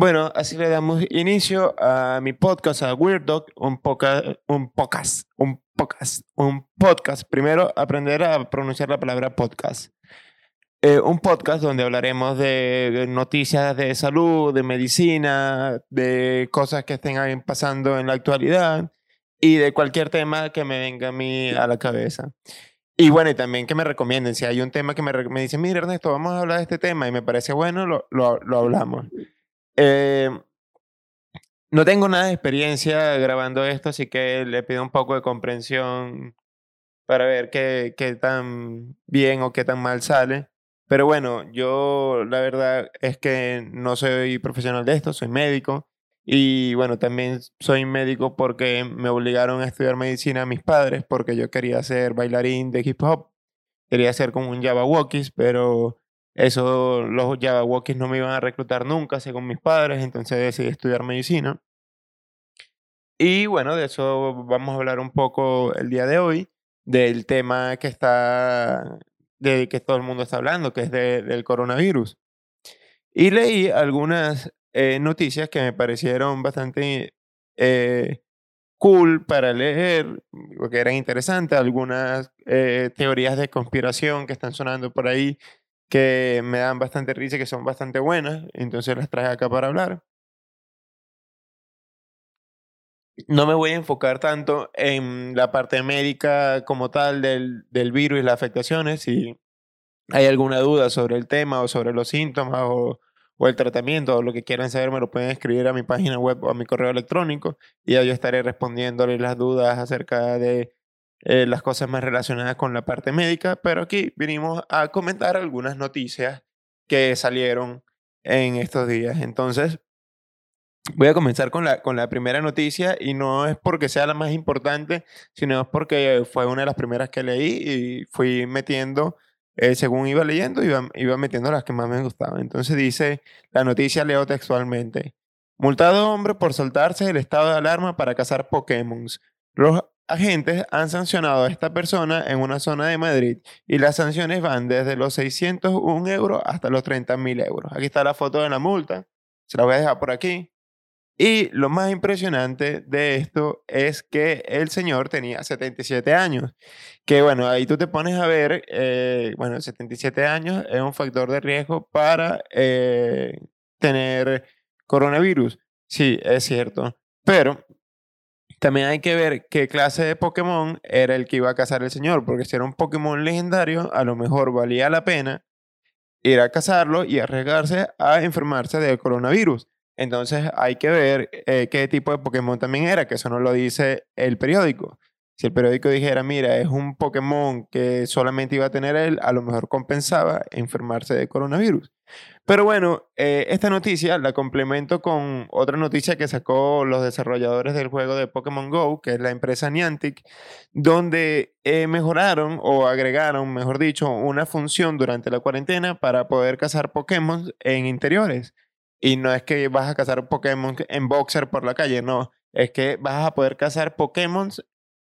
Bueno, así le damos inicio a mi podcast, a Weird Dog, un, poca, un podcast, un podcast, un podcast. Primero, aprender a pronunciar la palabra podcast. Eh, un podcast donde hablaremos de noticias de salud, de medicina, de cosas que estén pasando en la actualidad y de cualquier tema que me venga a mí a la cabeza. Y bueno, y también que me recomienden. Si hay un tema que me, me dicen, mira Ernesto, vamos a hablar de este tema y me parece bueno, lo, lo, lo hablamos. Eh, no tengo nada de experiencia grabando esto, así que le pido un poco de comprensión para ver qué, tan bien o qué tan mal sale. Pero bueno, yo la verdad es que no soy profesional de esto, soy médico. Y bueno, también soy médico porque me obligaron a estudiar medicina a mis padres porque yo quería ser bailarín de hip hop. Quería ser como un Java Walkies, pero eso, los Java Walkies no me iban a reclutar nunca, según mis padres, entonces decidí estudiar medicina. Y bueno, de eso vamos a hablar un poco el día de hoy, del tema que está, de que todo el mundo está hablando, que es del coronavirus. Y leí algunas eh, noticias que me parecieron bastante eh, cool para leer, porque eran interesantes, algunas eh, teorías de conspiración que están sonando por ahí que me dan bastante risa y que son bastante buenas, entonces las traje acá para hablar. No me voy a enfocar tanto en la parte médica como tal del, del virus y las afectaciones. Si hay alguna duda sobre el tema o sobre los síntomas o, o el tratamiento o lo que quieran saber, me lo pueden escribir a mi página web o a mi correo electrónico y yo estaré respondiéndoles las dudas acerca de eh, las cosas más relacionadas con la parte médica, pero aquí vinimos a comentar algunas noticias que salieron en estos días. Entonces, voy a comenzar con la, con la primera noticia y no es porque sea la más importante, sino es porque fue una de las primeras que leí y fui metiendo, eh, según iba leyendo, iba, iba metiendo las que más me gustaban. Entonces dice, la noticia leo textualmente. Multado hombre por soltarse el estado de alarma para cazar Pokémon. Los agentes han sancionado a esta persona en una zona de Madrid y las sanciones van desde los 601 euros hasta los 30 mil euros. Aquí está la foto de la multa, se la voy a dejar por aquí. Y lo más impresionante de esto es que el señor tenía 77 años. Que bueno, ahí tú te pones a ver, eh, bueno, 77 años es un factor de riesgo para eh, tener coronavirus. Sí, es cierto. Pero también hay que ver qué clase de Pokémon era el que iba a cazar el señor, porque si era un Pokémon legendario, a lo mejor valía la pena ir a cazarlo y arriesgarse a enfermarse del coronavirus. Entonces hay que ver eh, qué tipo de Pokémon también era, que eso no lo dice el periódico. Si el periódico dijera, mira, es un Pokémon que solamente iba a tener él, a lo mejor compensaba enfermarse de coronavirus. Pero bueno, eh, esta noticia la complemento con otra noticia que sacó los desarrolladores del juego de Pokémon Go, que es la empresa Niantic, donde eh, mejoraron o agregaron, mejor dicho, una función durante la cuarentena para poder cazar Pokémon en interiores. Y no es que vas a cazar Pokémon en boxer por la calle, no. Es que vas a poder cazar Pokémon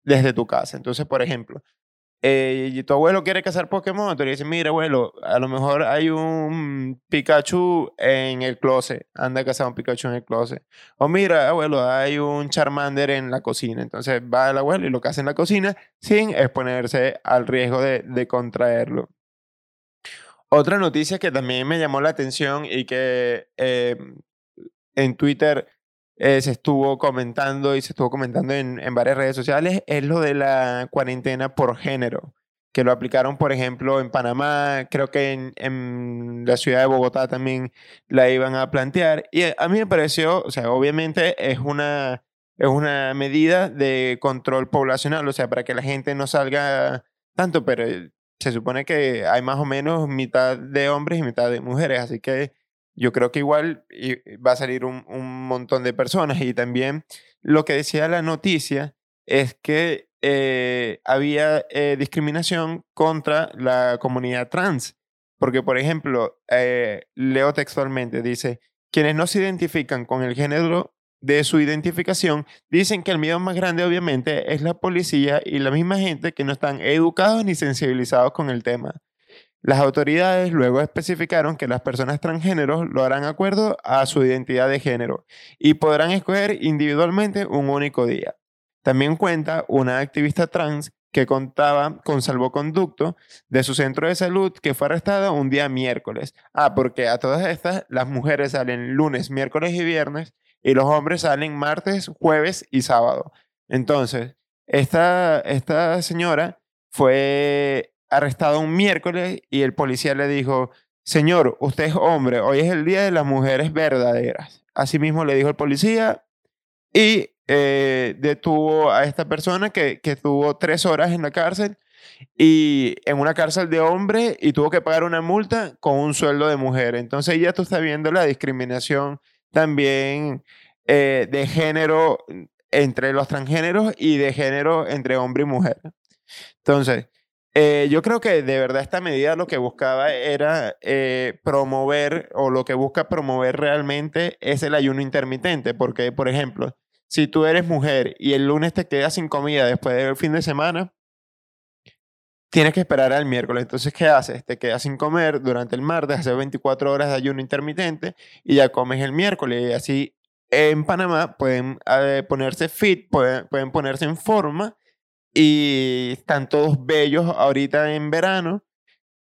desde tu casa. Entonces, por ejemplo, eh, tu abuelo quiere cazar Pokémon, tú le dices, mira, abuelo, a lo mejor hay un Pikachu en el closet, anda a cazar un Pikachu en el closet. O mira, abuelo, hay un Charmander en la cocina. Entonces va el abuelo y lo caza en la cocina sin exponerse al riesgo de, de contraerlo. Otra noticia que también me llamó la atención y que eh, en Twitter eh, se estuvo comentando y se estuvo comentando en, en, varias redes sociales es lo de la cuarentena por género, que lo aplicaron, por ejemplo, en Panamá, creo que en, en, la ciudad de Bogotá también la iban a plantear. Y a mí me pareció, o sea, obviamente es una, es una medida de control poblacional, o sea, para que la gente no salga tanto, pero se supone que hay más o menos mitad de hombres y mitad de mujeres, así que yo creo que igual va a salir un, montón de personas. Y también lo que decía la noticia es que eh, había eh, discriminación contra la comunidad trans. Porque, por ejemplo, eh, leo textualmente, dice, quienes no se identifican con el género de su identificación dicen que el miedo más grande obviamente es la policía y la misma gente que no están educados ni sensibilizados con el tema. Las autoridades luego especificaron que las personas transgéneros lo harán acuerdo a su identidad de género y podrán escoger individualmente un único día. También cuenta una activista trans que contaba con salvoconducto de su centro de salud que fue arrestada un día miércoles. Ah, porque a todas estas las mujeres salen lunes, miércoles y viernes y los hombres salen martes, jueves y sábado. Entonces, esta, esta señora fue arrestada un miércoles y el policía le dijo, señor, usted es hombre, hoy es el día de las mujeres verdaderas. Así mismo le dijo el policía y eh, detuvo a esta persona que, que tuvo tres horas en la cárcel y en una cárcel de hombre y tuvo que pagar una multa con un sueldo de mujer. Entonces ya tú estás viendo la discriminación también eh, de género entre los transgéneros y de género entre hombre y mujer. Entonces, eh, yo creo que de verdad esta medida lo que buscaba era promover o lo que busca promover realmente es el ayuno intermitente, porque, por ejemplo, si tú eres mujer y el lunes te quedas sin comida después del fin de semana, tienes que esperar al miércoles. Entonces, ¿qué haces? Te quedas sin comer durante el martes, haces 24 horas de ayuno intermitente y ya comes el miércoles. Y así en Panamá pueden eh, ponerse fit, pueden, pueden ponerse en forma y están todos bellos ahorita en verano,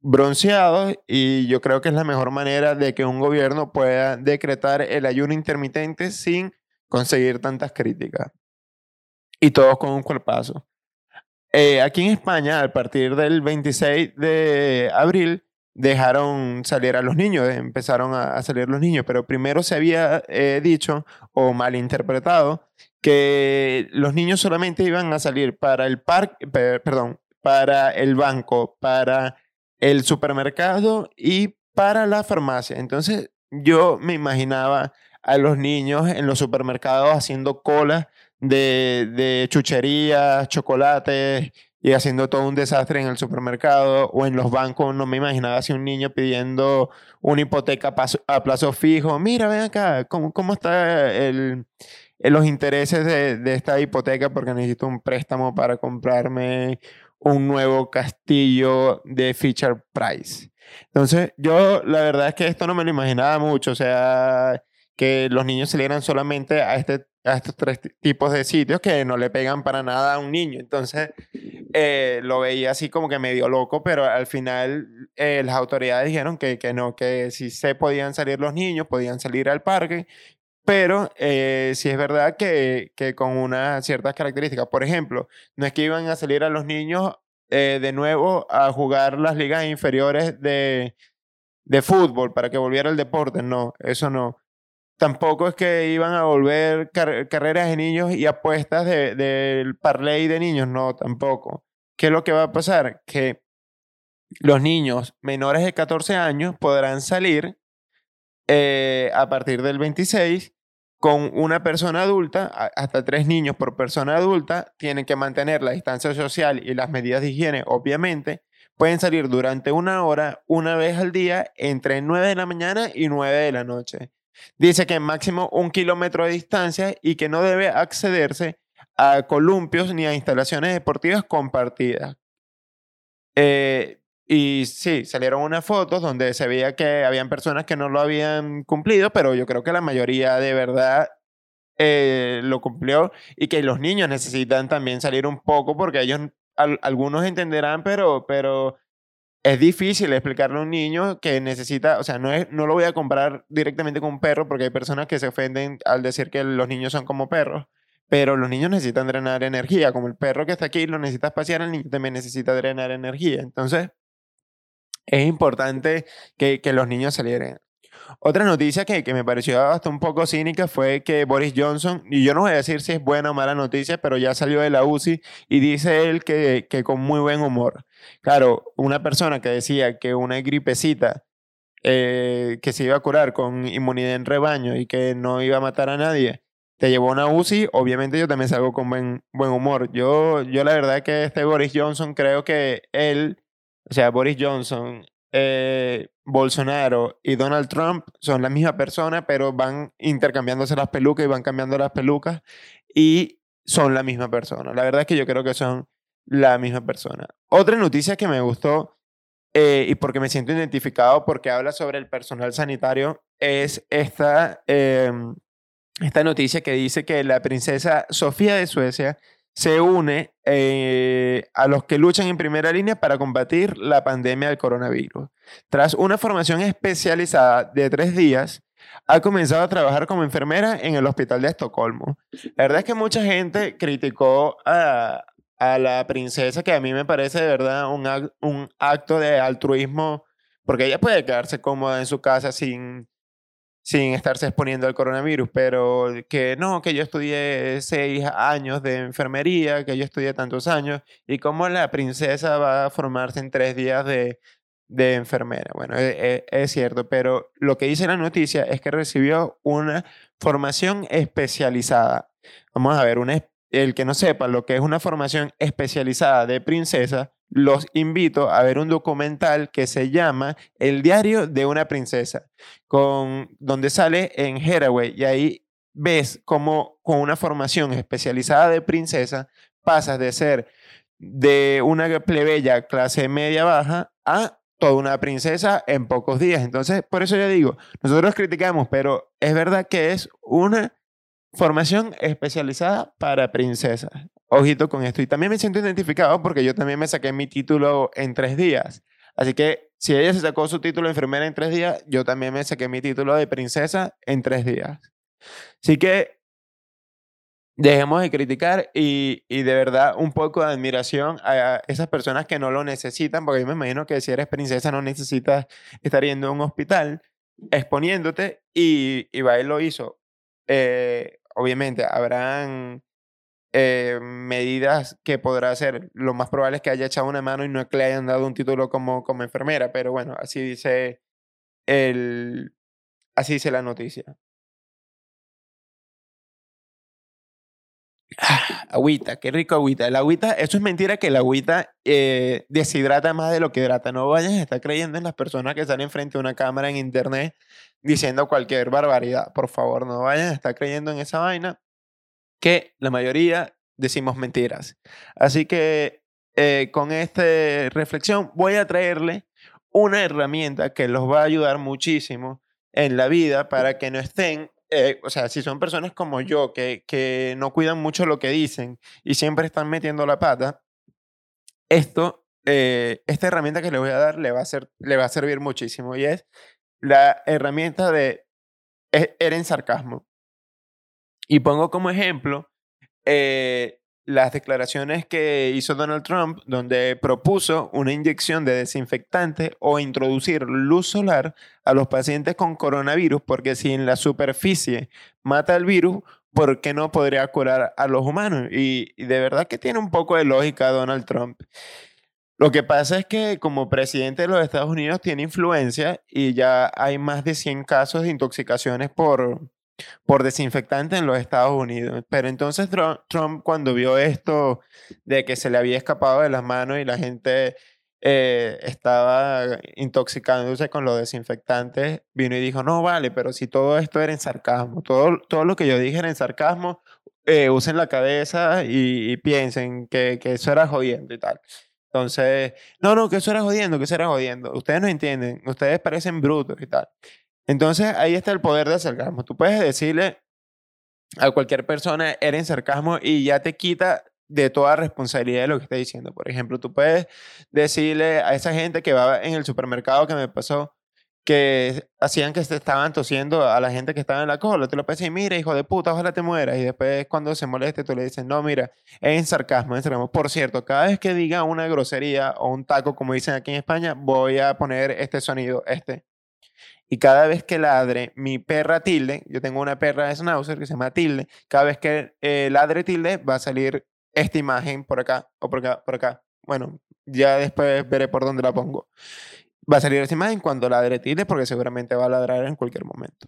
bronceados y yo creo que es la mejor manera de que un gobierno pueda decretar el ayuno intermitente sin conseguir tantas críticas. Y todos con un cuerpazo. Eh, aquí en España, a partir del 26 de abril, dejaron salir a los niños, empezaron a, salir los niños, pero primero se había eh, dicho o malinterpretado que los niños solamente iban a salir para el parque, perdón, para el banco, para el supermercado y para la farmacia. Entonces yo me imaginaba a los niños en los supermercados haciendo colas de, de chucherías, chocolates y haciendo todo un desastre en el supermercado o en los bancos. No me imaginaba si un niño pidiendo una hipoteca a plazo fijo. Mira, ven acá, ¿cómo, cómo está el, los intereses de, de esta hipoteca? Porque necesito un préstamo para comprarme un nuevo castillo de Fisher Price. Entonces, yo la verdad es que esto no me lo imaginaba mucho. O sea, que los niños salieran solamente a, este, a estos tres tipos de sitios que no le pegan para nada a un niño. Entonces, eh, lo veía así como que medio loco, pero al final eh, las autoridades dijeron que, que no, que si se podían salir los niños, podían salir al parque, pero eh, sí es verdad que, que con unas ciertas características. Por ejemplo, no es que iban a salir a los niños de nuevo a jugar las ligas inferiores de, de fútbol para que volviera el deporte, no, eso no tampoco es que iban a volver carreras de niños y apuestas del de, parlay de niños, no, tampoco. ¿Qué es lo que va a pasar? Que los niños menores de 14 años podrán salir eh, a partir del 26 con una persona adulta, hasta tres niños por persona adulta, tienen que mantener la distancia social y las medidas de higiene, obviamente. Pueden salir durante una hora, una vez al día, entre 9 de la mañana y 9 de la noche. Dice que máximo un kilómetro de distancia y que no debe accederse a columpios ni a instalaciones deportivas compartidas. Eh, y sí, salieron unas fotos donde se veía que habían personas que no lo habían cumplido, pero yo creo que la mayoría de verdad eh, lo cumplió y que los niños necesitan también salir un poco porque ellos, algunos entenderán, pero, pero es difícil explicarle a un niño que necesita, o sea, no, es, no lo voy a comparar directamente con un perro porque hay personas que se ofenden al decir que los niños son como perros, pero los niños necesitan drenar energía, como el perro que está aquí lo necesita espaciar, el niño también necesita drenar energía. Entonces, es importante que, que los niños salieran. Otra noticia que, que, me pareció hasta un poco cínica fue que Boris Johnson, y yo no voy a decir si es buena o mala noticia, pero ya salió de la UCI y dice él que, que con muy buen humor. Claro, una persona que decía que una gripecita eh, que se iba a curar con inmunidad en rebaño y que no iba a matar a nadie, te llevó a una UCI, obviamente yo también salgo con buen, buen humor. Yo, yo la verdad que este Boris Johnson creo que él, o sea, Boris Johnson eh, Bolsonaro y Donald Trump son la misma persona, pero van intercambiándose las pelucas y van cambiando las pelucas y son la misma persona. La verdad es que yo creo que son la misma persona. Otra noticia que me gustó eh, y porque me siento identificado porque habla sobre el personal sanitario, es esta, em, esta noticia que dice que la princesa Sofía de Suecia se une eh, a los que luchan en primera línea para combatir la pandemia del coronavirus. Tras una formación especializada de tres días, ha comenzado a trabajar como enfermera en el hospital de Estocolmo. La verdad es que mucha gente criticó a, a la princesa, que a mí me parece de verdad un, un acto de altruismo, porque ella puede quedarse cómoda en su casa sin, sin estarse exponiendo al coronavirus, pero que no, que yo estudié seis años de enfermería, que yo estudié tantos años, y cómo la princesa va a formarse en tres días de, de enfermera. Bueno, es, e, es, cierto, pero lo que dice la noticia es que recibió una formación especializada. Vamos a ver, una, el que no sepa lo que es una formación especializada de princesa, los invito a ver un documental que se llama El diario de una princesa, con, donde sale en Haraway y ahí ves cómo con una formación especializada de princesa pasas de ser de una plebeya clase media baja a toda una princesa en pocos días. Entonces, por eso yo digo, nosotros criticamos, pero es verdad que es una Formación especializada para princesas. Ojito con esto. Y también me siento identificado porque yo también me saqué mi título en tres días. Así que si ella se sacó su título de enfermera en tres días, yo también me saqué mi título de princesa en tres días. Así que dejemos de criticar y, y, de verdad un poco de admiración a esas personas que no lo necesitan, porque yo me imagino que si eres princesa no necesitas estar yendo a un hospital exponiéndote y, y va, lo hizo. Eh, obviamente habrán eh, medidas que podrá hacer. Lo más probable es que haya echado una mano y no que le hayan dado un título como, como enfermera, pero bueno, así dice el, así dice la noticia. Ah, agüita, qué rico agüita. El agüita, eso es mentira que el agüita eh, deshidrata más de lo que hidrata. No vayas a estar creyendo en las personas que están enfrente de una cámara en internet diciendo cualquier barbaridad. Por favor, no vayan a estar creyendo en esa vaina que la mayoría decimos mentiras. Así que eh, con esta reflexión voy a traerle una herramienta que los va a ayudar muchísimo en la vida para que no estén, eh, o sea, si son personas como yo que, que no cuidan mucho lo que dicen y siempre están metiendo la pata, esto, eh, esta herramienta que les voy a dar le va a, ser, le va a servir muchísimo y es la herramienta de era en sarcasmo. Y pongo como ejemplo eh, las declaraciones que hizo Donald Trump, donde propuso una inyección de desinfectante o introducir luz solar a los pacientes con coronavirus, porque si en la superficie mata el virus, ¿por qué no podría curar a los humanos? Y, de verdad que tiene un poco de lógica Donald Trump. Lo que pasa es que como presidente de los Estados Unidos tiene influencia y ya hay más de 100 casos de intoxicaciones por, por desinfectante en los Estados Unidos. Pero entonces Trump cuando vio esto de que se le había escapado de las manos y la gente eh, estaba intoxicándose con los desinfectantes, vino y dijo, no, vale, pero si todo esto era en sarcasmo, todo, todo lo que yo dije era en sarcasmo, eh, usen la cabeza y, piensen que, que eso era jodiendo y tal. Entonces, no, no, que eso era jodiendo, que eso era jodiendo. Ustedes no entienden, ustedes parecen brutos y tal. Entonces, ahí está el poder del sarcasmo. Tú puedes decirle a cualquier persona, eres sarcasmo y ya te quita de toda responsabilidad de lo que está diciendo. Por ejemplo, tú puedes decirle a esa gente que va en el supermercado que me pasó, que hacían que se estaban tosiendo a la gente que estaba en la cola. Tú le puedes decir, mira, hijo de puta, ojalá te mueras. Y después, cuando se moleste, tú le dices, no, mira, es en sarcasmo, en sarcasmo. Por cierto, cada vez que diga una grosería o un taco, como dicen aquí en España, voy a poner este sonido, este. Y cada vez que ladre mi perra tilde, yo tengo una perra de Schnauzer que se llama tilde, cada vez que eh, ladre tilde va a salir esta imagen por acá o por acá, por acá. Bueno, ya después veré por dónde la pongo va a salir esa imagen cuando ladre Tilde porque seguramente va a ladrar en cualquier momento.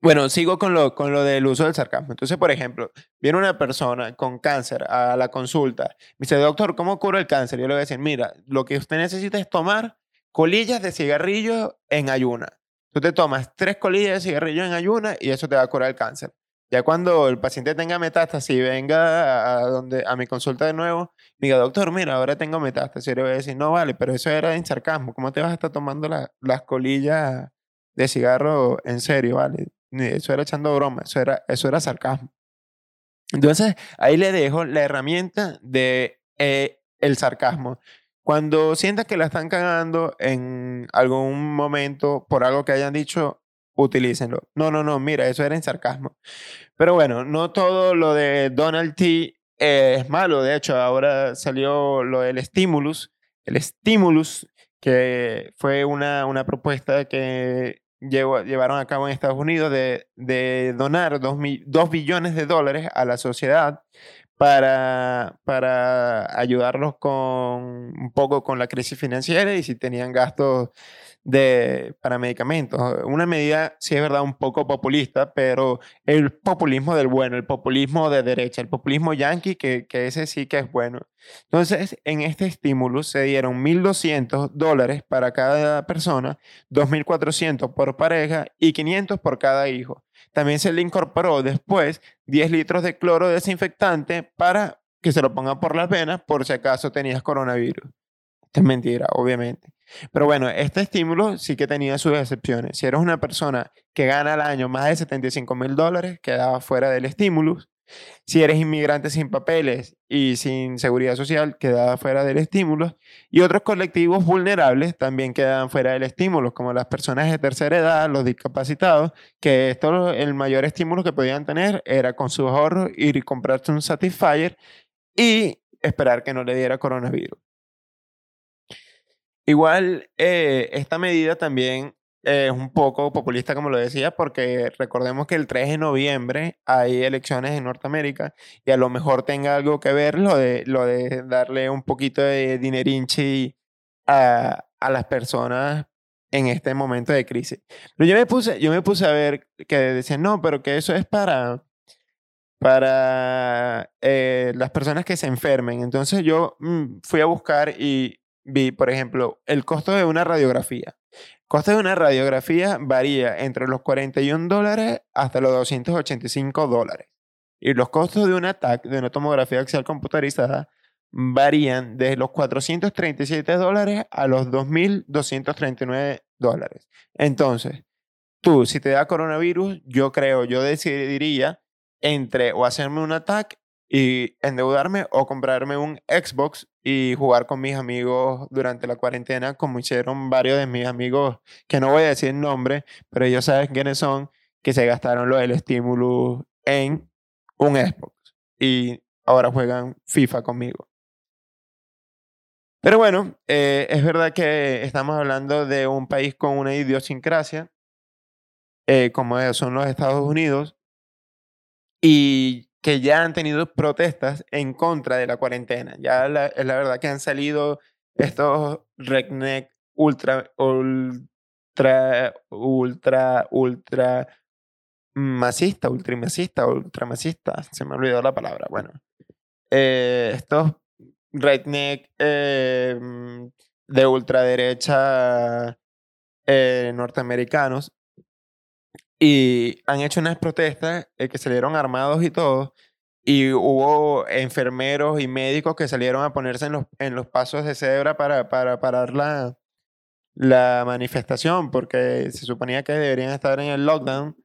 Bueno, sigo con lo, con lo del uso del sarcasmo. Entonces, por ejemplo, viene una persona con cáncer a la consulta. Me dice, doctor, ¿cómo curo el cáncer? Yo le voy a decir, mira, lo que usted necesita es tomar colillas de cigarrillo en ayuna. Tú te tomas tres colillas de cigarrillo en ayuna y eso te va a curar el cáncer. Ya cuando el paciente tenga metástasis y venga a, donde, a mi consulta de nuevo, diga, doctor, mira, ahora tengo metástasis. Yo le voy a decir, no vale, pero eso era en sarcasmo. ¿Cómo te vas a estar tomando las colillas de cigarro en serio, vale? Eso era echando broma, eso era, eso era sarcasmo. Entonces, ahí le dejo la herramienta de eh, sarcasmo. Cuando sientas que la están cagando en algún momento por algo que hayan dicho, utilícenlo. No, no, no, mira, eso era en sarcasmo. Pero bueno, no todo lo de Donald T es malo. De hecho, ahora salió lo del stimulus. El stimulus, que fue una, una propuesta que llevaron a cabo en Estados Unidos de, de donar 2 billones de dólares a la sociedad para, para ayudarlos con un poco con la crisis financiera y si tenían gastos de, para medicamentos. Una medida, sí es verdad, un poco populista, pero el populismo del bueno, el populismo de derecha, el populismo yanqui, que, que ese sí que es bueno. Entonces, en este estímulo se dieron 1.200 dólares para cada persona, 2.400 por pareja y 500 por cada hijo. También se le incorporó después 10 litros de cloro desinfectante para que se lo pongan por las venas por si acaso tenías coronavirus. Es mentira, obviamente. Pero bueno, este estímulo sí que tenía sus excepciones. Si eres una persona que gana al año más de 75 mil dólares, quedaba fuera del estímulo. Si eres inmigrante sin papeles y sin seguridad social, quedaba fuera del estímulo. Y otros colectivos vulnerables también quedaban fuera del estímulo, como las personas de tercera edad, los discapacitados, que esto, el mayor estímulo que podían tener era con sus ahorros ir y comprarse un Satisfyer y esperar que no le diera coronavirus. Igual, eh, esta medida también es un poco populista, como lo decía, porque recordemos que el 3 de noviembre hay elecciones en Norteamérica y a lo mejor tenga algo que ver lo de, lo de darle un poquito de dinerinchi a, a las personas en este momento de crisis. Pero yo me puse, yo me puse a ver que decían, no, pero que eso es para, para eh, las personas que se enfermen. Entonces yo mm, fui a buscar y vi, por ejemplo, el costo de una radiografía. El costo de una radiografía varía entre los 41 dólares hasta los 285 dólares. Y los costos de una TAC, de una tomografía axial computarizada, varían desde los 437 dólares a los 2.239 dólares. Entonces, tú, si te da coronavirus, yo creo, yo decidiría entre o hacerme un TAC y endeudarme o comprarme un Xbox y jugar con mis amigos durante la cuarentena, como hicieron varios de mis amigos, que no voy a decir nombre, pero ellos saben quiénes son, que se gastaron lo del estímulo en un Xbox y ahora juegan FIFA conmigo. Pero bueno, eh, es verdad que estamos hablando de un país con una idiosincrasia, eh, como son los Estados Unidos, y que ya han tenido protestas en contra de la cuarentena. Ya es la verdad que han salido estos redneck ultra, ultra, ultra, ultra masista, ultramasista, ultramasista, se me olvidó la palabra. Bueno, eh, estos redneck eh, de ultraderecha eh, norteamericanos y han hecho unas protestas eh, que salieron armados y todo. Y hubo enfermeros y médicos que salieron a ponerse en los, en los pasos de cebra para, para parar la, la manifestación, porque se suponía que deberían estar en el lockdown.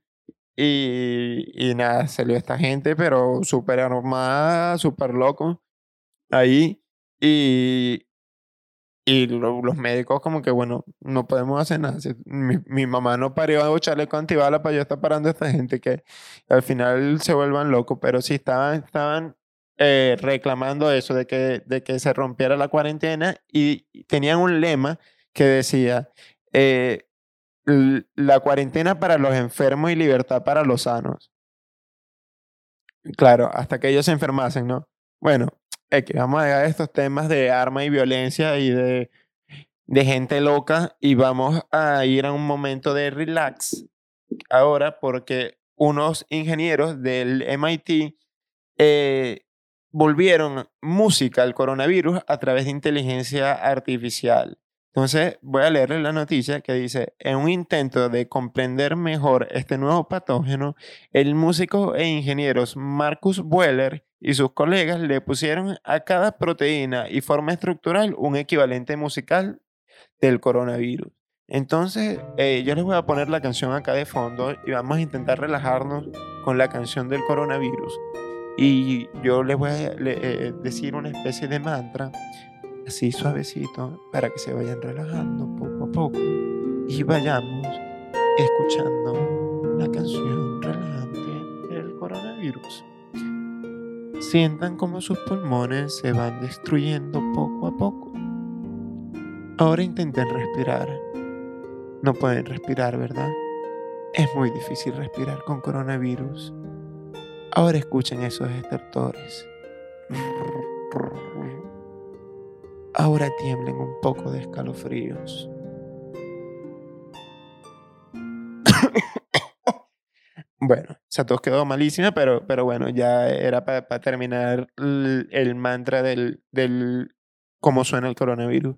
Y, y nada, salió esta gente, pero súper armada, súper loco, ahí. Y, y los médicos como que, bueno, no podemos hacer nada. Mi, mamá no parió a echarle con antibala para yo estar parando a esta gente que al final se vuelvan locos, pero sí estaban, estaban eh, reclamando eso de que, de que se rompiera la cuarentena y tenían un lema que decía, eh, la cuarentena para los enfermos y libertad para los sanos. Claro, hasta que ellos se enfermasen, ¿no? Bueno, vamos a a estos temas de arma y violencia y de, de gente loca y vamos a ir a un momento de relax ahora porque unos ingenieros del MIT eh, volvieron música al coronavirus a través de inteligencia artificial. Entonces, voy a leerle la noticia que dice, en un intento de comprender mejor este nuevo patógeno, el músico e ingeniero Marcus Bueller y sus colegas le pusieron a cada proteína y forma estructural un equivalente musical del coronavirus. Entonces, eh, yo les voy a poner la canción acá de fondo y vamos a intentar relajarnos con la canción del coronavirus. Y yo les voy a eh, decir una especie de mantra así suavecito para que se vayan relajando poco a poco y vayamos escuchando la canción relajante del coronavirus. Sientan como sus pulmones se van destruyendo poco a poco. Ahora intenten respirar. No pueden respirar, ¿verdad? Es muy difícil respirar con coronavirus. Ahora escuchen esos estertores. Ahora tiemblen un poco de escalofríos. bueno, esa tos quedó malísima, pero, pero bueno, ya era para terminar el, mantra del, del cómo suena el coronavirus.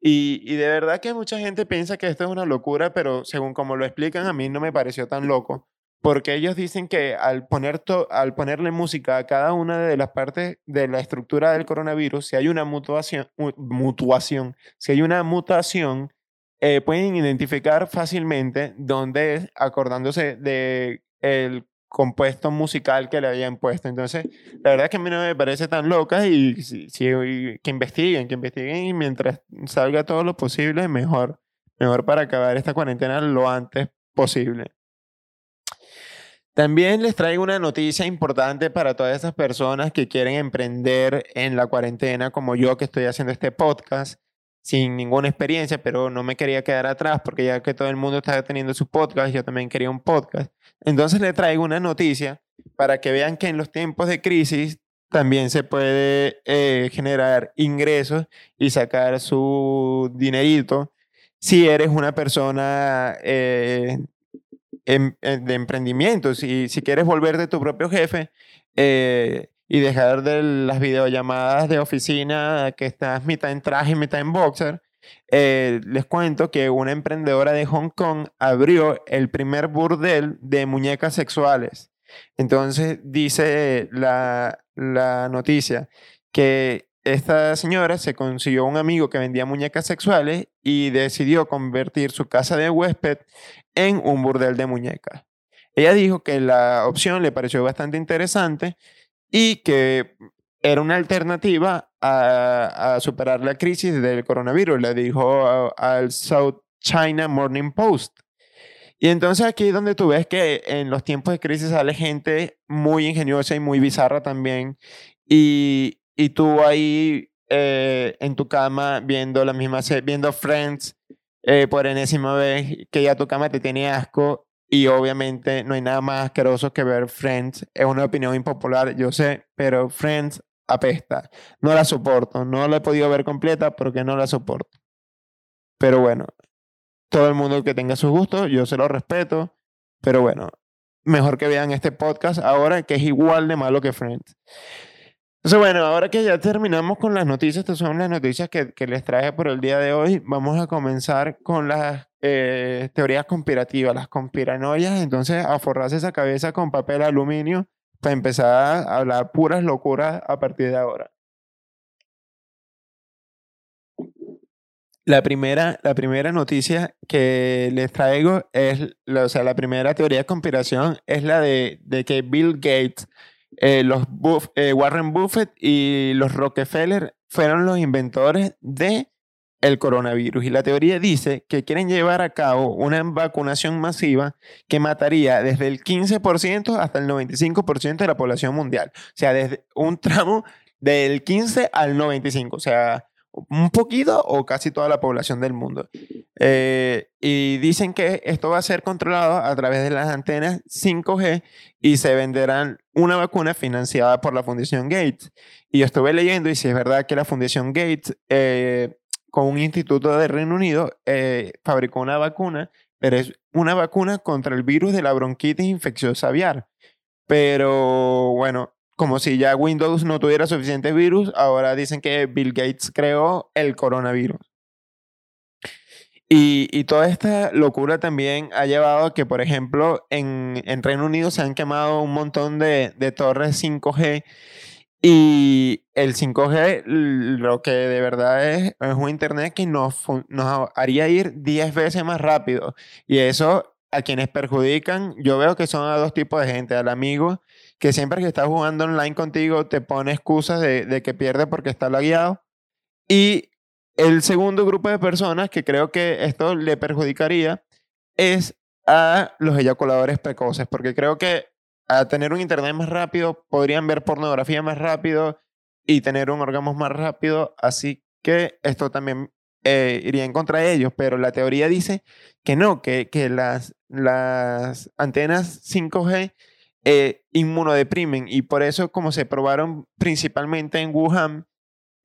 Y, y, de verdad que mucha gente piensa que esto es una locura, pero según como lo explican, a mí no me pareció tan loco porque ellos dicen que al, poner al ponerle música a cada una de las partes de la estructura del coronavirus, si hay una mutuación, mutuación si hay una mutación, eh, pueden identificar fácilmente dónde es, acordándose de compuesto musical que le habían puesto. Entonces, la verdad es que a mí no me parece tan loca y, si, que investiguen, que investiguen y mientras salga todo lo posible, mejor. Mejor para acabar esta cuarentena lo antes posible. También les traigo una noticia importante para todas esas personas que quieren emprender en la cuarentena, como yo que estoy haciendo este podcast sin ninguna experiencia, pero no me quería quedar atrás porque ya que todo el mundo está teniendo su podcast, yo también quería un podcast. Entonces les traigo una noticia para que vean que en los tiempos de crisis también se puede eh, generar ingresos y sacar su dinerito si eres una persona eh, Em, eh, de emprendimiento. Si, si quieres volverte tu propio jefe eh, y dejar de las videollamadas de oficina que estás mitad en traje y mitad en boxer, eh, les cuento que una emprendedora de Hong Kong abrió el primer burdel de muñecas sexuales. Entonces dice la, la noticia que esta señora se consiguió un amigo que vendía muñecas sexuales y decidió convertir su casa de huésped en un burdel de muñecas. Ella dijo que la opción le pareció bastante interesante y que era una alternativa a, superar la crisis del coronavirus, le dijo al South China Morning Post. Y entonces aquí es donde tú ves que en los tiempos de crisis sale gente muy ingeniosa y muy bizarra también. Y, y tú ahí eh, en tu cama viendo la misma viendo Friends eh, por enésima vez, que ya tu cama te tiene asco y obviamente no hay nada más asqueroso que ver Friends. Es una opinión impopular, yo sé, pero Friends apesta. No la soporto, no la he podido ver completa porque no la soporto. Pero bueno, todo el mundo que tenga su gusto, yo se lo respeto, pero bueno, mejor que vean este podcast ahora que es igual de malo que Friends. Entonces, bueno, ahora que ya terminamos con las noticias, estas son las noticias que, que les traje por el día de hoy, vamos a comenzar con las eh, teorías conspirativas, las conspiranoias. Entonces, a forrarse esa cabeza con papel aluminio para empezar a hablar puras locuras a partir de ahora. La primera, la primera noticia que les traigo es, o sea, la primera teoría de conspiración es la de, de que Bill Gates eh, los eh, Warren Buffett y los Rockefeller fueron los inventores de el coronavirus. Y la teoría dice que quieren llevar a cabo una vacunación masiva que mataría desde el 15% hasta el 95% de la población mundial. O sea, desde un tramo del 15 al 95. O sea, un poquito o casi toda la población del mundo. Eh, y dicen que esto va a ser controlado a través de las antenas 5G y se venderán una vacuna financiada por la Fundación Gates. Y yo estuve leyendo y si es verdad que la Fundación Gates, eh, con un instituto de Reino Unido, eh, fabricó una vacuna, pero es una vacuna contra el virus de la bronquitis infecciosa aviar. Pero bueno, como si ya Windows no tuviera suficiente virus, ahora dicen que Bill Gates creó el coronavirus. Y, toda esta locura también ha llevado a que, por ejemplo, en, en Reino Unido se han quemado un montón de, torres 5G y el 5G lo que de verdad es, es un Internet que nos haría ir 10 veces más rápido. Y eso a quienes perjudican, yo veo que son a dos tipos de gente. Al amigo que siempre que está jugando online contigo te pone excusas de, que pierde porque está lagueado. Y el segundo grupo de personas que creo que esto le perjudicaría es a los eyaculadores precoces, porque creo que a tener un internet más rápido podrían ver pornografía más rápido y tener un orgasmo más rápido, así que esto también eh, iría en contra de ellos, pero la teoría dice que no, que, que las, las antenas 5G eh, inmunodeprimen y por eso como se probaron principalmente en Wuhan,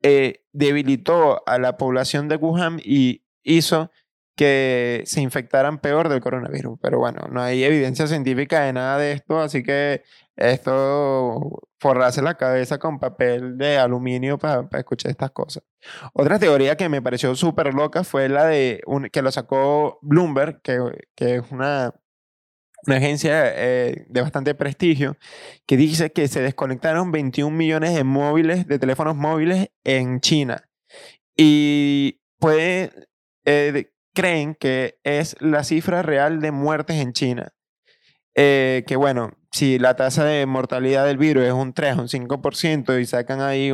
eh, debilitó a la población de Wuhan y hizo que se infectaran peor del coronavirus. Pero bueno, no hay evidencia científica de nada de esto, así que esto forrase la cabeza con papel de aluminio para, escuchar estas cosas. Otra teoría que me pareció súper loca fue la de que lo sacó Bloomberg, que, que es una, una agencia eh, de bastante prestigio, que dice que se desconectaron 21 millones de móviles, de teléfonos móviles en China. Y puede, eh, creen que es la cifra real de muertes en China. Eh, que bueno, si la tasa de mortalidad del virus es un 3, un 5% y sacan ahí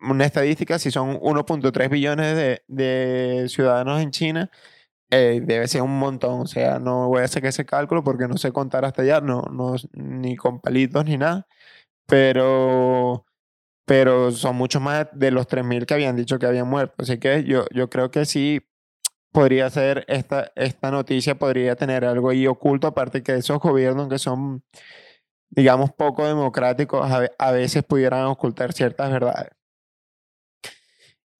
una estadística, si son 1.3 billones de, de ciudadanos en China, eh, debe ser un montón. O sea, no voy a hacer ese cálculo porque no sé contar hasta allá, no, no, ni con palitos ni nada. Pero, pero son muchos más de los 3.000 que habían dicho que habían muerto. Así que yo, yo creo que sí podría ser, esta, esta noticia podría tener algo ahí oculto, aparte que esos gobiernos que son, digamos, poco democráticos, a, veces pudieran ocultar ciertas verdades.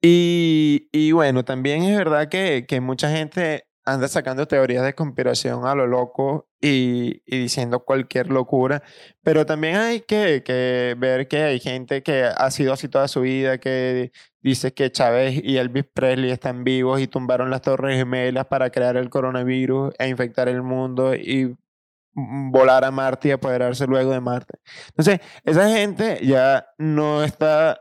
Y, y, bueno, también es verdad que, que, mucha gente anda sacando teorías de conspiración a lo loco y, y diciendo cualquier locura, pero también hay que, que, ver que hay gente que ha sido así toda su vida, que dice que Chávez y Elvis Presley están vivos y tumbaron las torres gemelas para crear el coronavirus e infectar el mundo y volar a Marte y apoderarse luego de Marte. Entonces, esa gente ya no está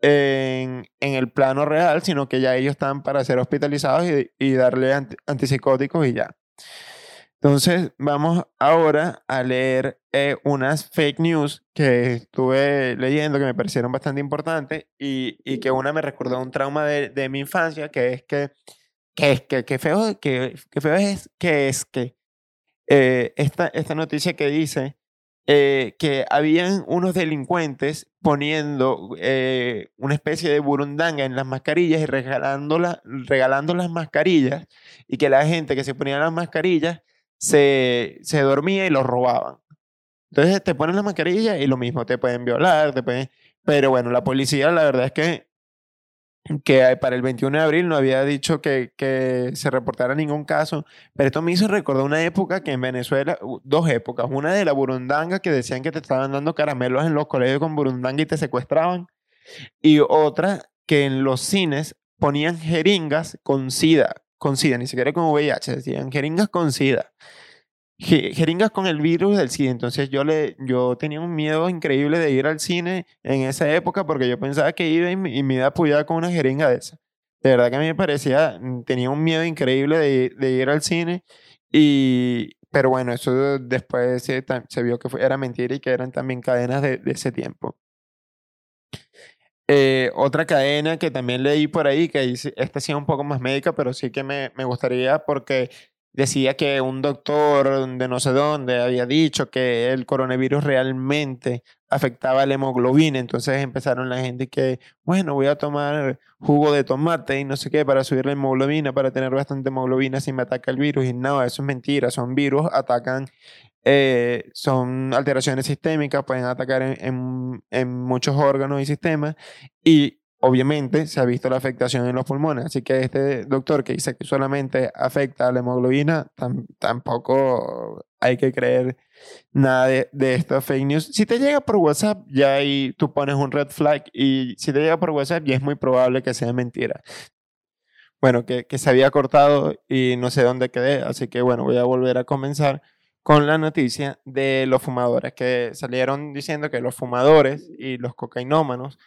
en, en, el plano real, sino que ya ellos están para ser hospitalizados y, y darle antipsicóticos y ya. Entonces, vamos ahora a leer eh, unas fake news que estuve leyendo que me parecieron bastante importantes y, y que una me recordó un trauma de, de mi infancia, que es que, que es que, que feo, que, que feo es que es que eh, esta, esta noticia que dice eh, que habían unos delincuentes poniendo eh, una especie de burundanga en las mascarillas y regalando, regalando las mascarillas y que la gente que se ponía las mascarillas se, se dormía y los robaban. Entonces te ponen la mascarilla y lo mismo, te pueden violar, te pueden... Pero bueno, la policía la verdad es que que para el 21 de abril no había dicho que, que, se reportara ningún caso, pero esto me hizo recordar una época que en Venezuela, dos épocas, una de la burundanga que decían que te estaban dando caramelos en los colegios con burundanga y te secuestraban, y otra que en los cines ponían jeringas con sida, con sida, ni siquiera con VIH, decían jeringas con sida jeringas con el virus del SIDA. Entonces yo, le, yo tenía un miedo increíble de ir al cine en esa época porque yo pensaba que iba y, me iba a apoyar con una jeringa de esa. De verdad que a mí me parecía, mm, tenía un miedo increíble de, ir al cine. Y, pero bueno, eso después se, se vio que fue, era mentira y que eran también cadenas de, de ese tiempo. Eh, otra cadena que también leí por ahí, que esta sí es un poco más médica, pero sí que me, me gustaría porque decía que un doctor de no sé dónde había dicho que el coronavirus realmente afectaba la hemoglobina, entonces empezaron la gente que, bueno, voy a tomar jugo de tomate y no sé qué para subir la hemoglobina, para tener bastante hemoglobina si me ataca el virus, y no, eso es mentira, son virus, atacan, eh, son alteraciones sistémicas, pueden atacar en, en, en muchos órganos y sistemas, y obviamente se ha visto la afectación en los pulmones. Así que este doctor que dice que solamente afecta a la hemoglobina, tampoco hay que creer nada de, de estos fake news. Si te llega por WhatsApp, ya ahí tú pones un red flag y si te llega por WhatsApp, ya es muy probable que sea mentira. bueno, que, que se había cortado y no sé dónde quedé, así que bueno, voy a volver a comenzar con la noticia de los fumadores, que salieron diciendo que los fumadores y los cocainómanos,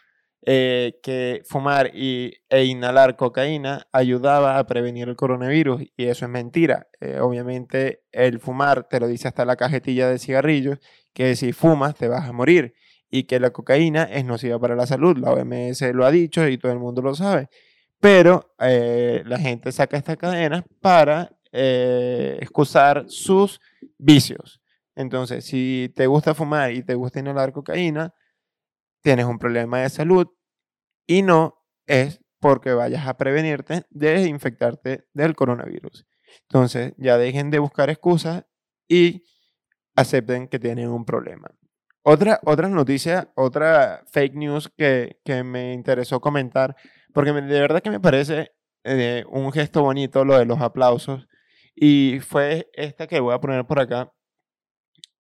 eh, que fumar y, e inhalar cocaína ayudaba a prevenir el coronavirus, y eso es mentira. Eh, obviamente el fumar te lo dice hasta la cajetilla de cigarrillos, que si fumas te vas a morir, y que la cocaína es nociva para la salud. La OMS lo ha dicho y todo el mundo lo sabe. Pero eh, la gente saca esta cadena para excusar sus vicios. Entonces, si te gusta fumar y te gusta inhalar cocaína, tienes un problema de salud y no es porque vayas a prevenirte de infectarte del coronavirus. Entonces, ya dejen de buscar excusas y acepten que tienen un problema. Otra, otra noticia, otra fake news que, que me interesó comentar, porque de verdad que me parece eh, un gesto bonito lo de los aplausos y fue esta que voy a poner por acá,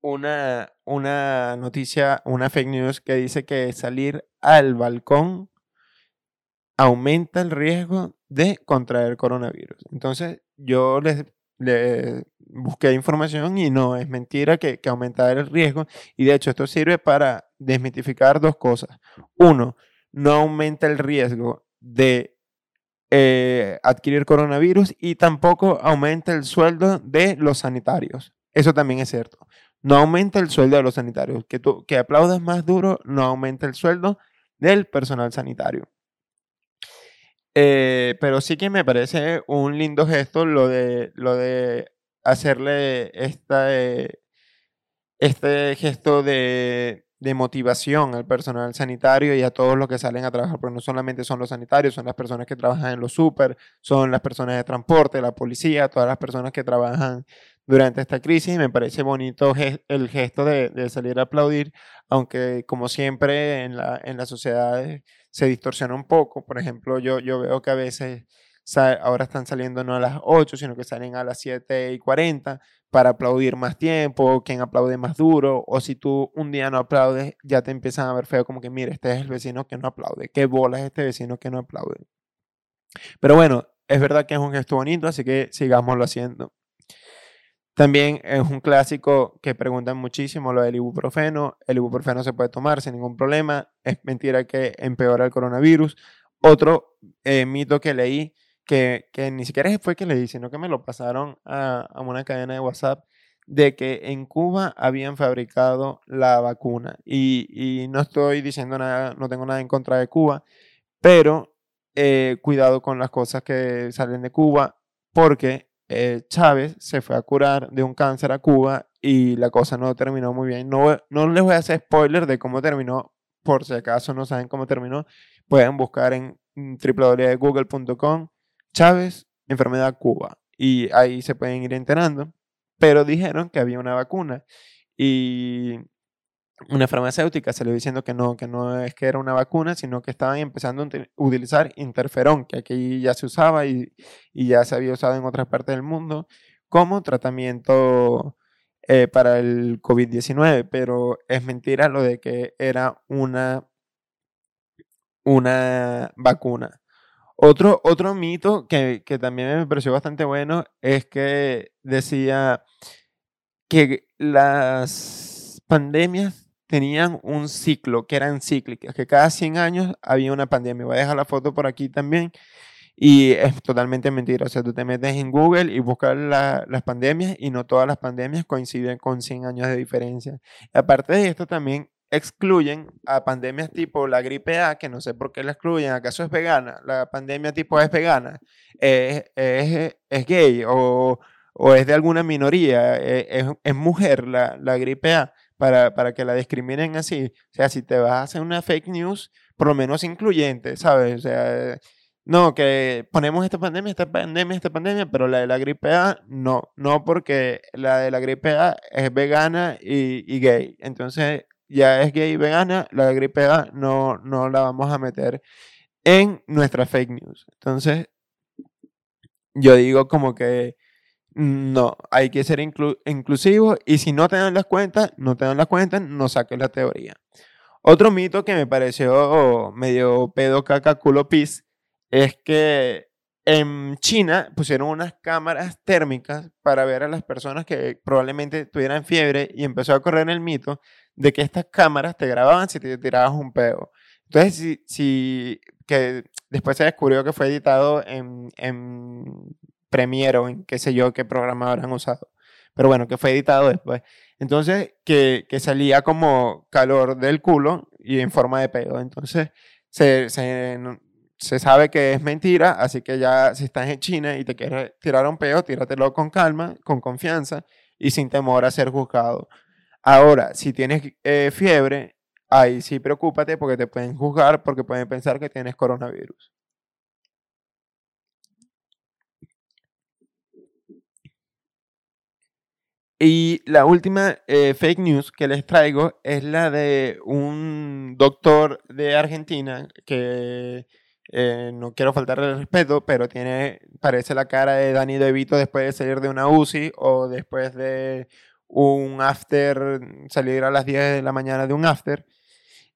una, una noticia, una fake news que dice que salir al balcón aumenta el riesgo de contraer coronavirus. Entonces yo les, busqué información y no, es mentira que, que aumenta el riesgo. Y de hecho esto sirve para desmitificar dos cosas. Uno, no aumenta el riesgo de eh, adquirir coronavirus y tampoco aumenta el sueldo de los sanitarios. Eso también es cierto. No aumenta el sueldo de los sanitarios. Que tú que aplaudas más duro no aumenta el sueldo del personal sanitario. Eh, pero sí que me parece un lindo gesto lo de, lo de hacerle esta, eh, este gesto de de motivación al personal sanitario y a todos los que salen a trabajar, porque no solamente son los sanitarios, son las personas que trabajan en los súper, son las personas de transporte, la policía, todas las personas que trabajan durante esta crisis. Me parece bonito el gesto de, salir a aplaudir, aunque como siempre en la, en la sociedad se distorsiona un poco. Por ejemplo, yo, yo veo que a veces ahora están saliendo no a las 8, sino que salen a las 7 y 40 para aplaudir más tiempo, quien aplaude más duro, o si tú un día no aplaudes, ya te empiezan a ver feo como que, mire, este es el vecino que no aplaude, qué bola es este vecino que no aplaude. Pero bueno, es verdad que es un gesto bonito, así que sigámoslo haciendo. También es un clásico que preguntan muchísimo lo del ibuprofeno. El ibuprofeno se puede tomar sin ningún problema. Es mentira que empeora el coronavirus. Otro eh, mito que leí que, ni siquiera fue que le di, sino que me lo pasaron a, una cadena de WhatsApp de que en Cuba habían fabricado la vacuna. Y, no estoy diciendo nada, no tengo nada en contra de Cuba, pero eh, cuidado con las cosas que salen de Cuba, porque eh, Chávez se fue a curar de un cáncer a Cuba y la cosa no terminó muy bien. No, no les voy a hacer spoiler de cómo terminó, por si acaso no saben cómo terminó, pueden buscar en www.google.com Chávez, enfermedad Cuba. Y ahí se pueden ir enterando. Pero dijeron que había una vacuna. Y una farmacéutica le diciendo que no, que no es que era una vacuna, sino que estaban empezando a utilizar interferón, que aquí ya se usaba y, ya se había usado en otras partes del mundo como tratamiento eh, para el COVID-19, pero es mentira lo de que era una, una vacuna. Otro, otro mito que, también me pareció bastante bueno es que decía que las pandemias tenían un ciclo, que eran cíclicas, que cada 100 años había una pandemia. Voy a dejar la foto por aquí también. Y es totalmente mentira. O sea, tú te metes en Google y buscas las pandemias y no todas las pandemias coinciden con 100 años de diferencia. aparte de esto, también excluyen a pandemias tipo la gripe A, que no sé por qué la excluyen, ¿acaso es vegana? La pandemia tipo es vegana, es, es, gay o, o, es de alguna minoría, e, es, es mujer la, la, gripe A, para, para que la discriminen así. O sea, si te vas a hacer una fake news, por lo menos incluyente, ¿sabes? O sea, no, que ponemos esta pandemia, esta pandemia, esta pandemia, pero la de la gripe A, no, no porque la de la gripe A es vegana y, y gay. Entonces, ya es gay y vegana, la gripe A no, no la vamos a meter en nuestra fake news. Entonces, yo digo como que no, hay que ser inclusivo y si no te dan las cuentas, no te dan las cuentas, no saques la teoría. Otro mito que me pareció medio pedo caca culo pis es que en China pusieron unas cámaras térmicas para ver a las personas que probablemente tuvieran fiebre y empezó a correr el mito de que estas cámaras te grababan si te tirabas un peo. Entonces, si, si que después se descubrió que fue editado en, en Premiere en qué sé yo qué programa habrán usado. Pero bueno, que fue editado después. Entonces, que, que salía como calor del culo y en forma de pedo. Entonces, se, se, se sabe que es mentira, así que ya si estás en China y te quieres tirar un peo, tíratelo con calma, con confianza y sin temor a ser juzgado. Ahora, si tienes eh, fiebre, ahí sí preocúpate porque te pueden juzgar porque pueden pensar que tienes coronavirus. Y la última eh, fake news que les traigo es la de un doctor de Argentina que eh, no quiero faltarle el respeto, pero tiene, parece la cara de Danny DeVito después de salir de una UCI o después de un after, salir a las 10 de la mañana de un after,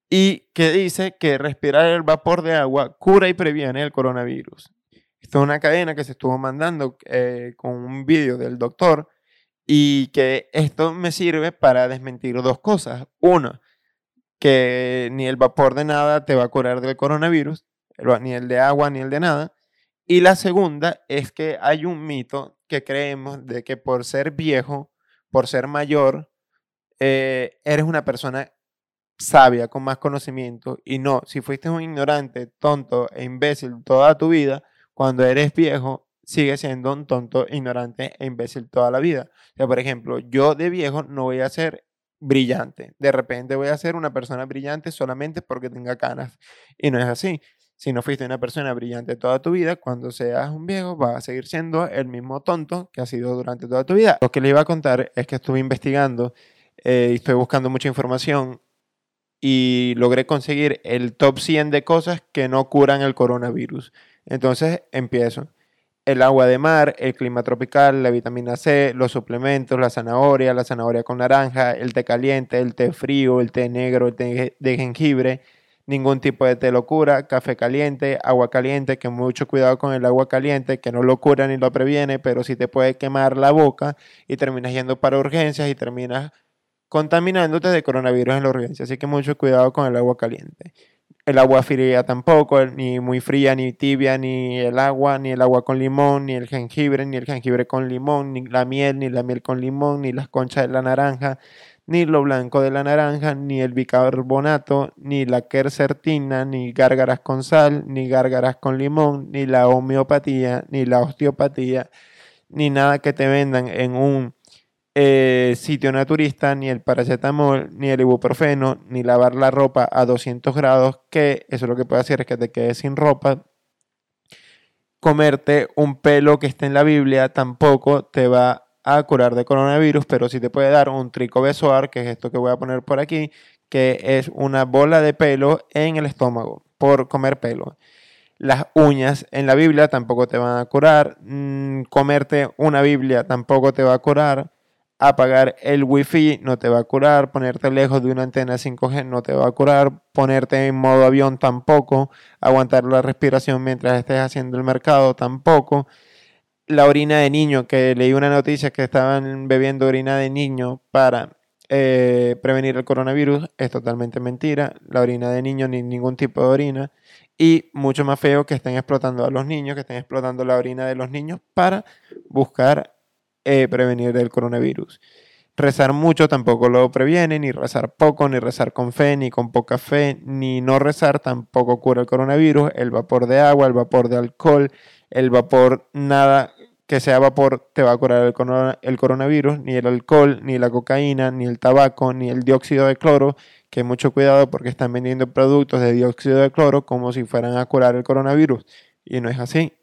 y que dice que respirar el vapor de agua cura y previene el coronavirus. Esto es una cadena que se estuvo mandando eh, con un vídeo del doctor y que esto me sirve para desmentir dos cosas. Uno, que ni el vapor de nada te va a curar del coronavirus ni el de agua, ni el de nada. Y la segunda es que hay un mito que creemos de que por ser viejo, por ser mayor, eh, eres una persona sabia, con más conocimiento. Y no, si fuiste un ignorante, tonto e imbécil toda tu vida, cuando eres viejo, sigues siendo un tonto, ignorante e imbécil toda la vida. O sea, por ejemplo, yo de viejo no voy a ser brillante. De repente voy a ser una persona brillante solamente porque tenga canas. Y no es así. Si no fuiste una persona brillante toda tu vida, cuando seas un viejo vas a seguir siendo el mismo tonto que has sido durante toda tu vida. Lo que le iba a contar es que estuve investigando eh, y estoy buscando mucha información y logré conseguir el top 100 de cosas que no curan el coronavirus. Entonces empiezo. El agua de mar, el clima tropical, la vitamina C, los suplementos, la zanahoria, la zanahoria con naranja, el té caliente, el té frío, el té negro, el té de jengibre, ningún tipo de té locura, café caliente, agua caliente, que mucho cuidado con el agua caliente, que no lo cura ni lo previene, pero sí te puede quemar la boca y terminas yendo para urgencias y terminas contaminándote de coronavirus en la urgencia. Así que mucho cuidado con el agua caliente. El agua fría tampoco, ni muy fría, ni tibia, ni el agua, ni el agua con limón, ni el jengibre, ni el jengibre con limón, ni la miel, ni la miel con limón, ni las conchas de la naranja ni lo blanco de la naranja, ni el bicarbonato, ni la quercetina, ni gárgaras con sal, ni gárgaras con limón, ni la homeopatía, ni la osteopatía, ni nada que te vendan en un eh, sitio naturista, ni el paracetamol, ni el ibuprofeno, ni lavar la ropa a 200 grados, que eso lo que puede hacer es que te quedes sin ropa. Comerte un pelo que esté en la Biblia tampoco te va a curar de coronavirus, pero sí te puede dar un tricobesoar, que es esto que voy a poner por aquí, que es una bola de pelo en el estómago por comer pelo. Las uñas en la Biblia tampoco te van a curar. Mm, comerte una Biblia tampoco te va a curar. Apagar el wifi no te va a curar. Ponerte lejos de una antena 5G no te va a curar. Ponerte en modo avión tampoco. Aguantar la respiración mientras estés haciendo el mercado tampoco la orina de niño, que leí una noticia que estaban bebiendo orina de niño para eh, prevenir el coronavirus, es totalmente mentira. La orina de niño ni ningún tipo de orina. Y mucho más feo que estén explotando a los niños, que estén explotando la orina de los niños para buscar eh, prevenir el coronavirus. Rezar mucho tampoco lo previene, ni rezar poco, ni rezar con fe, ni con poca fe, ni no rezar tampoco cura el coronavirus. El vapor de agua, el vapor de alcohol, el vapor, nada que sea vapor te va a curar el, el, coronavirus, ni el alcohol, ni la cocaína, ni el tabaco, ni el dióxido de cloro, que mucho cuidado porque están vendiendo productos de dióxido de cloro como si fueran a curar el coronavirus. Y no es así.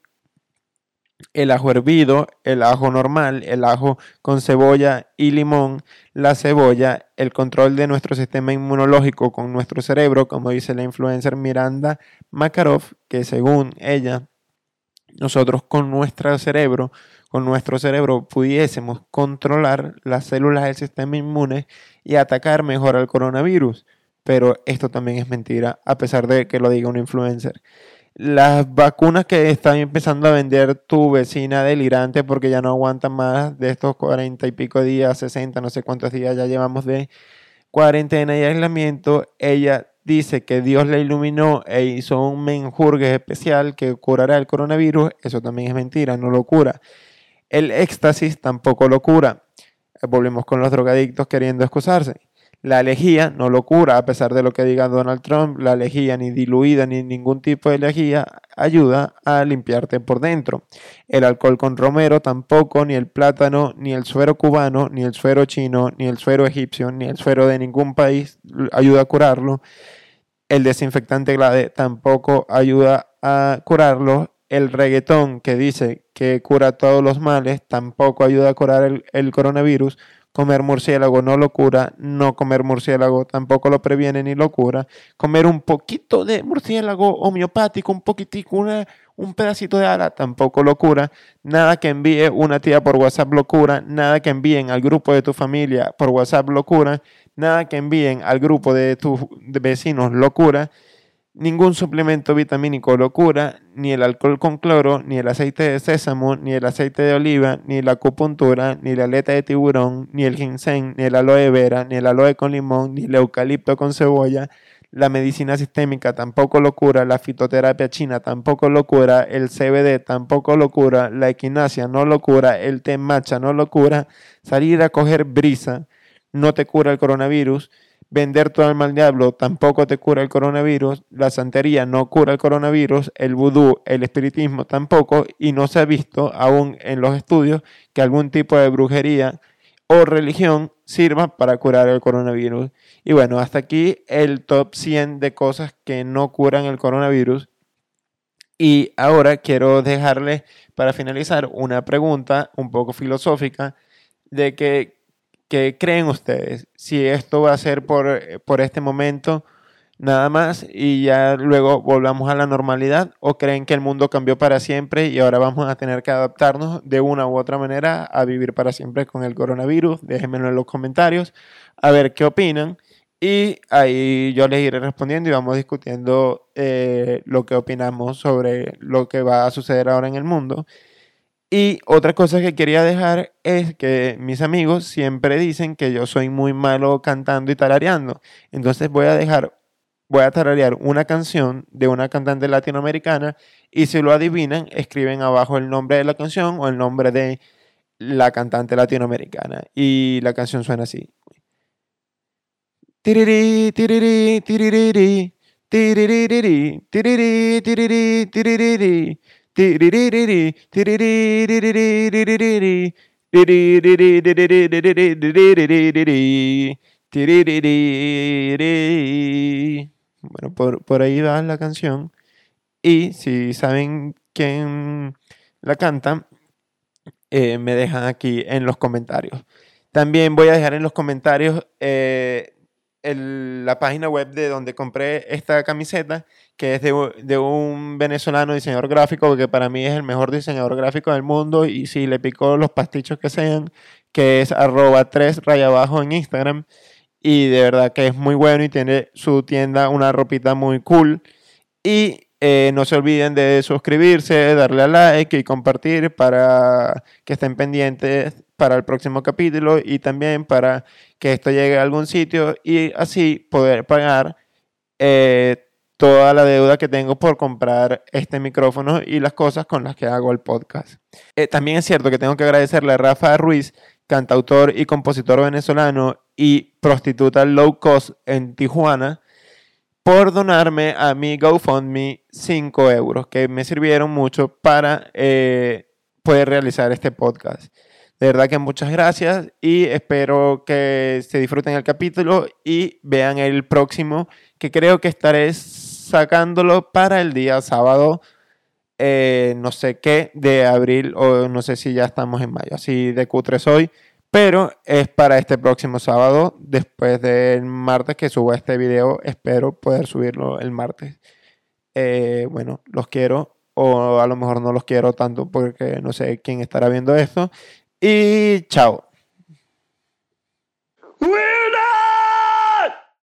El ajo hervido, el ajo normal, el ajo con cebolla y limón, la cebolla, el control de nuestro sistema inmunológico con nuestro cerebro, como dice la influencer Miranda Makarov, que según ella nosotros con nuestro cerebro, con nuestro cerebro pudiésemos controlar las células del sistema inmune y atacar mejor al coronavirus. Pero esto también es mentira, a pesar de que lo diga un influencer. Las vacunas que están empezando a vender tu vecina delirante porque ya no aguanta más de estos cuarenta y pico días, 60, no sé cuántos días ya llevamos de cuarentena y aislamiento, ella dice que Dios la iluminó e hizo un menjurgue especial que curará el coronavirus, eso también es mentira, no lo cura. El éxtasis tampoco lo cura. Volvemos con los drogadictos queriendo excusarse. La lejía no lo cura, a pesar de lo que diga Donald Trump, la lejía ni diluida ni ningún tipo de lejía ayuda a limpiarte por dentro. El alcohol con romero tampoco, ni el plátano, ni el suero cubano, ni el suero chino, ni el suero egipcio, ni el suero de ningún país ayuda a curarlo. El desinfectante Glade tampoco ayuda a curarlo. El reggaetón que dice que cura todos los males tampoco ayuda a curar el, el coronavirus Comer murciélago no lo cura, no comer murciélago tampoco lo previene ni lo cura. Comer un poquito de murciélago homeopático, un poquitico, un pedacito de ala tampoco lo cura. Nada que envíe una tía por WhatsApp lo cura. Nada que envíen al grupo de tu familia por WhatsApp lo cura. Nada que envíen al grupo de tus vecinos lo cura Ningún suplemento vitamínico lo cura, ni el alcohol con cloro, ni el aceite de sésamo, ni el aceite de oliva, ni la acupuntura, ni la aleta de tiburón, ni el ginseng, ni el aloe vera, ni el aloe con limón, ni el eucalipto con cebolla. La medicina sistémica tampoco lo cura, la fitoterapia china tampoco lo cura, el CBD tampoco lo cura, la equinacia no lo cura, el té matcha no lo cura, salir a coger brisa no te cura el coronavirus Vender todo el mal diablo tampoco te cura el coronavirus, la santería no cura el coronavirus, el vudú, el espiritismo tampoco, y no se ha visto aún en los estudios que algún tipo de brujería o religión sirva para curar el coronavirus. Y bueno, hasta aquí el top 100 de cosas que no curan el coronavirus. Y ahora quiero dejarles para finalizar una pregunta un poco filosófica de que ¿Qué creen ustedes? Si esto va a ser por, por este momento nada más y ya luego volvamos a la normalidad o creen que el mundo cambió para siempre y ahora vamos a tener que adaptarnos de una u otra manera a vivir para siempre con el coronavirus. Déjenmelo en los comentarios a ver qué opinan y ahí yo les iré respondiendo y vamos discutiendo eh, lo que opinamos sobre lo que va a suceder ahora en el mundo. Y otra cosa que quería dejar es que mis amigos siempre dicen que yo soy muy malo cantando y tarareando. Entonces voy a dejar, voy a tararear una canción de una cantante latinoamericana y si lo adivinan, escriben abajo el nombre de la canción o el nombre de la cantante latinoamericana. Y la canción suena así. Tiriri, tiriri, tiriri, tiriri, tiriri, tiriri, tiriri, bueno, por, por ahí va la canción. Y si saben quién la canta, eh, me dejan aquí en los comentarios. También voy a dejar en los comentarios eh, la página web de donde compré esta camiseta, que es de, un venezolano diseñador gráfico, que para mí es el mejor diseñador gráfico del mundo, y si le picó los pastichos que sean, que es arroba 3 raya abajo en Instagram, y de verdad que es muy bueno y tiene su tienda una ropita muy cool. Y eh, no se olviden de suscribirse, darle a like y compartir para que estén pendientes para el próximo capítulo y también para que esto llegue a algún sitio y así poder pagar eh, toda la deuda que tengo por comprar este micrófono y las cosas con las que hago el podcast. Eh, también es cierto que tengo que agradecerle a Rafa Ruiz, cantautor y compositor venezolano y prostituta low cost en Tijuana, por donarme a mi GoFundMe 5 euros, que me sirvieron mucho para eh, poder realizar este podcast. De verdad que muchas gracias y espero que se disfruten el capítulo y vean el próximo, que creo que estaré sacándolo para el día sábado, eh, no sé qué, de abril o no sé si ya estamos en mayo, así de cutre hoy. Pero es para este próximo sábado, después del martes que suba este video, espero poder subirlo el martes. Eh, bueno, los quiero o a lo mejor no los quiero tanto porque no sé quién estará viendo esto. Y chao.